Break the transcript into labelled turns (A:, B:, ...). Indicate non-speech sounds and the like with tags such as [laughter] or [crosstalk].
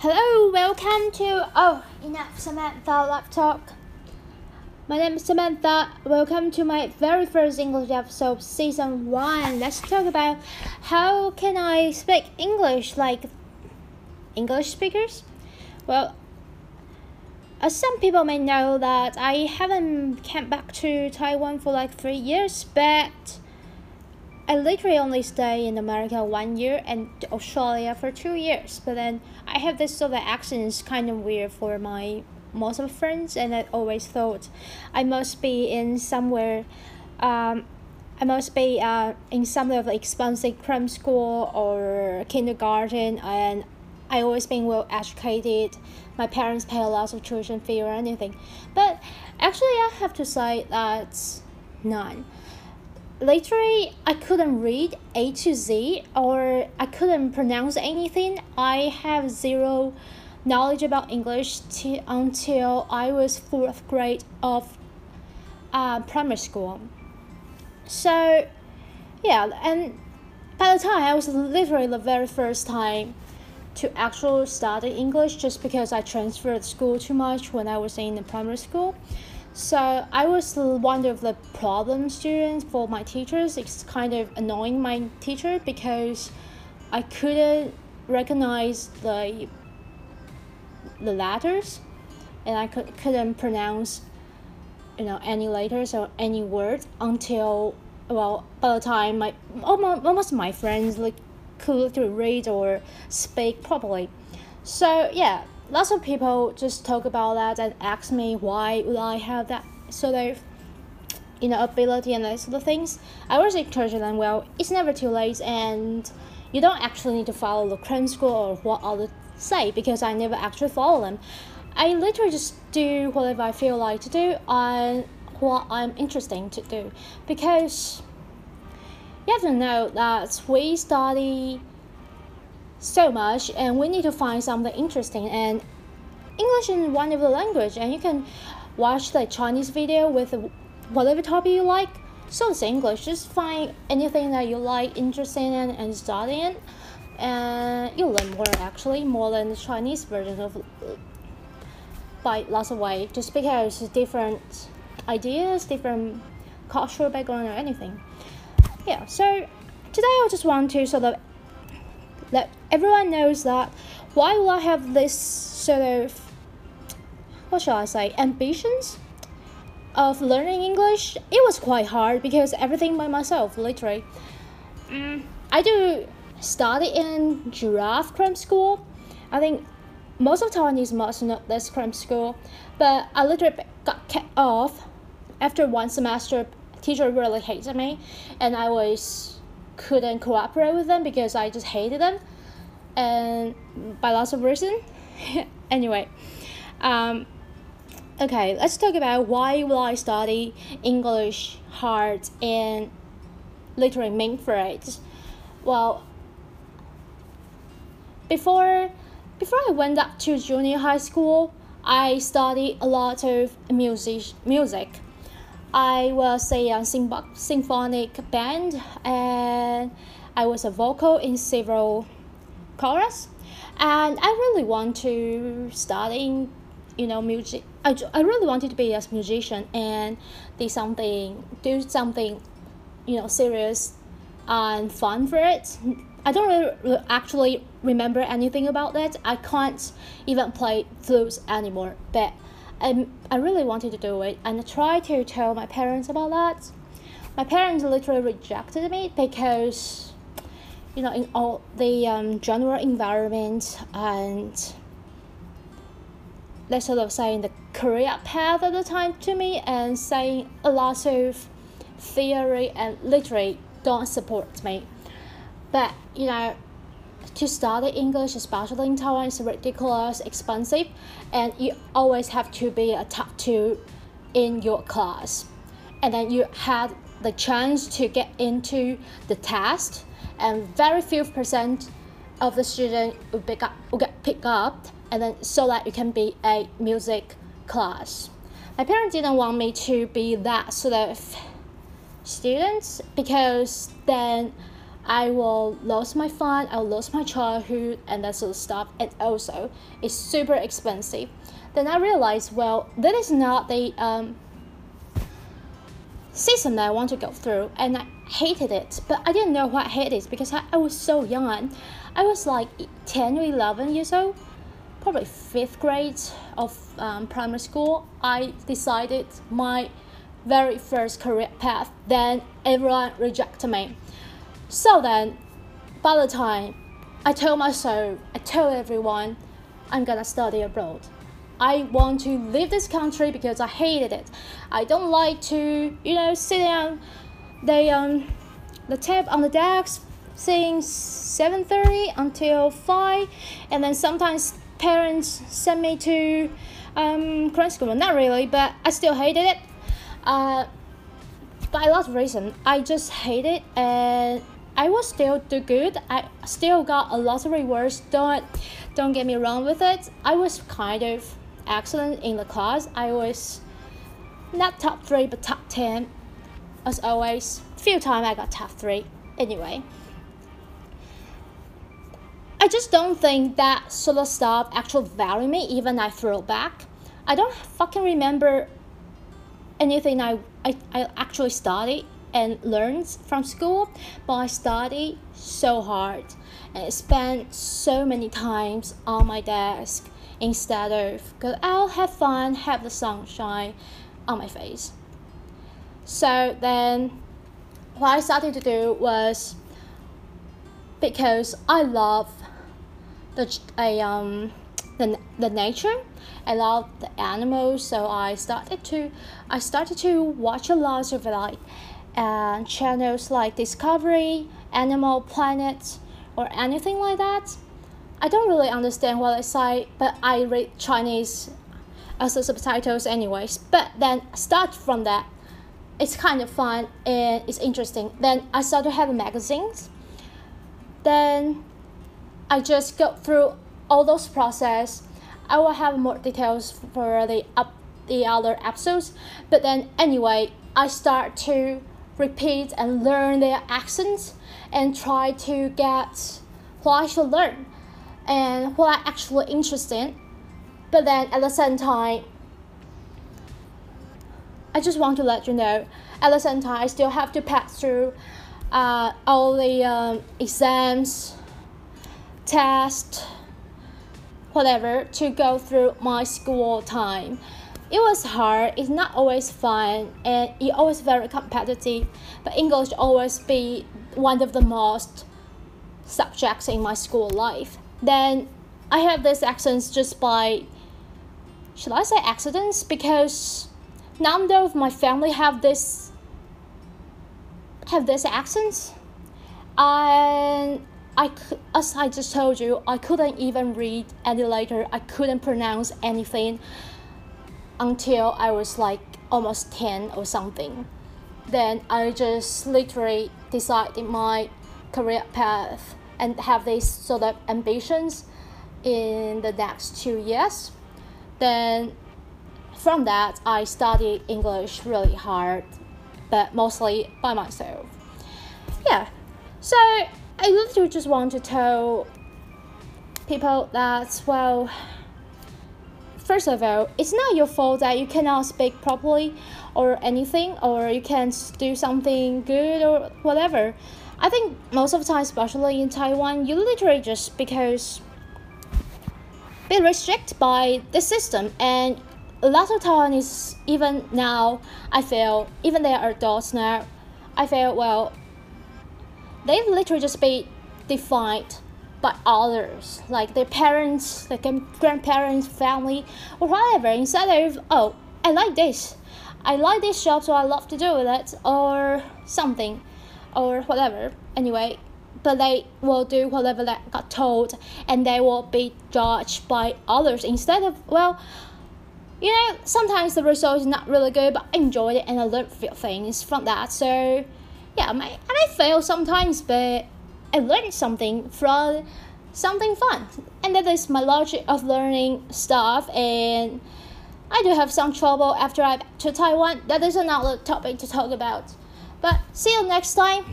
A: Hello, welcome to oh enough Samantha Talk. My name is Samantha. Welcome to my very first English episode, season one. Let's talk about how can I speak English like English speakers. Well, as some people may know that I haven't come back to Taiwan for like three years, but I literally only stay in America one year and Australia for two years. But then I have this sort of accent is kind of weird for my most of friends, and I always thought I must be in somewhere. Um, I must be uh, in some of the expensive cram school or kindergarten, and I always been well educated. My parents pay a lot of tuition fee or anything, but actually I have to say that none literally I couldn't read A to Z or I couldn't pronounce anything. I have zero knowledge about English t- until I was fourth grade of uh, primary school. So, yeah, and by the time I was literally the very first time to actually study English just because I transferred school too much when I was in the primary school. So I was one of the problem students for my teachers. It's kind of annoying my teacher because I couldn't recognize the the letters, and I could, couldn't pronounce, you know, any letters or any word until well by the time my almost almost my friends like could read or speak properly. So yeah, lots of people just talk about that and ask me why would I have that sort of you know ability and that sort of things. I always encourage them, well, it's never too late and you don't actually need to follow the cram school or what others say because I never actually follow them. I literally just do whatever I feel like to do and what I'm interested to do because you have to know that we study so much and we need to find something interesting. And english is one of the language and you can watch the chinese video with whatever topic you like. So it's english. Just find anything that you like interesting in and study it and you'll learn more actually more than the chinese version of by lots of way just because different ideas different cultural background or anything. Yeah so today i just want to sort of let everyone knows that why will I have this sort of what shall I say ambitions of learning English? It was quite hard because everything by myself, literally. Mm, I do study in giraffe cram school. I think most of Taiwanese must know this cram school, but I literally got kicked off after one semester. Teacher really hated me, and I was couldn't cooperate with them because I just hated them, and by lots of reason. [laughs] anyway, um, okay, let's talk about why will I study English hard and literally main for it. Well, before before I went up to junior high school, I studied a lot of music music I was a, uh, a symphonic band and I was a vocal in several chorus. And I really want to studying you know music I, I really wanted to be a musician and do something do something you know serious and fun for it. I don't really actually remember anything about that. I can't even play flutes anymore but I, I really wanted to do it and I tried to tell my parents about that. My parents literally rejected me because, you know, in all the um, general environment and let's sort of saying the career path at the time to me and saying a lot of theory and literally don't support me. But, you know, to study English, especially in Taiwan, is ridiculous, expensive, and you always have to be a top two in your class. And then you had the chance to get into the test, and very few percent of the student will, pick up, will get picked up, and then so that you can be a music class. My parents didn't want me to be that sort of students because then I will lose my fun, I'll lose my childhood, and that sort of stuff. And also, it's super expensive. Then I realized, well, that is not the um, system that I want to go through, and I hated it. But I didn't know why I hated it because I, I was so young. I was like 10 or 11 years old, probably fifth grade of um, primary school. I decided my very first career path. Then everyone rejected me. So then, by the time I told myself, I told everyone, I'm gonna study abroad. I want to leave this country because I hated it. I don't like to, you know, sit down the um the tab on the desk since 7:30 until 5 and then sometimes parents send me to um Korean school. Not really, but I still hated it. Uh, by a lot of reason, I just hate it and I was still do good. I still got a lot of rewards. Don't don't get me wrong with it. I was kind of excellent in the class. I was not top three, but top ten, as always. Few times I got top three. Anyway, I just don't think that sort of stuff actually value me. Even I throw back, I don't fucking remember anything I I, I actually studied and learned from school, but I studied so hard and spent so many times on my desk instead of because I'll have fun, have the sunshine on my face. So then, what I started to do was because I love the a um the, the nature I love the animals so I started to I started to watch a lot of like uh, channels like Discovery, Animal Planet, or anything like that I don't really understand what I say, but I read Chinese as the subtitles anyways. But then start from that. It's kind of fun and it's interesting. Then I start to have magazines. Then I just go through all those process. I will have more details for the up the other episodes. But then anyway, I start to repeat and learn their accents and try to get what I should learn and what I actually interested. But then at the same time, I just want to let you know, at the same time, I still have to pass through uh, all the um, exams, tests, whatever, to go through my school time. It was hard, it's not always fun, and it always very competitive, but English always be one of the most subjects in my school life. Then I have this accents just by should I say accidents? Because none of my family have this have this accents. And I as I just told you I couldn't even read any letter I couldn't pronounce anything until I was like almost 10 or something then I just literally decided my career path and have these sort of ambitions in the next two years. Then from that, I studied English really hard, but mostly by myself. Yeah, so I literally just want to tell people that, well, first of all, it's not your fault that you cannot speak properly or anything, or you can't do something good or whatever. I think most of the time, especially in Taiwan, you literally just because be restricted by the system and a lot of Taiwanese even now I feel even they are adults now I feel well they literally just be defined by others like their parents like grandparents family or whatever. Instead of oh I like this. I like this job so I love to do with it or something or whatever. Anyway, but they will do whatever they got told and they will be judged by others instead of well you know sometimes the result is not really good but I enjoyed it and I learned few things from that. So yeah I may, I may fail sometimes but I learned something from something fun. And that is my logic of learning stuff. And I do have some trouble after I to Taiwan. That is another topic to talk about. But see you next time.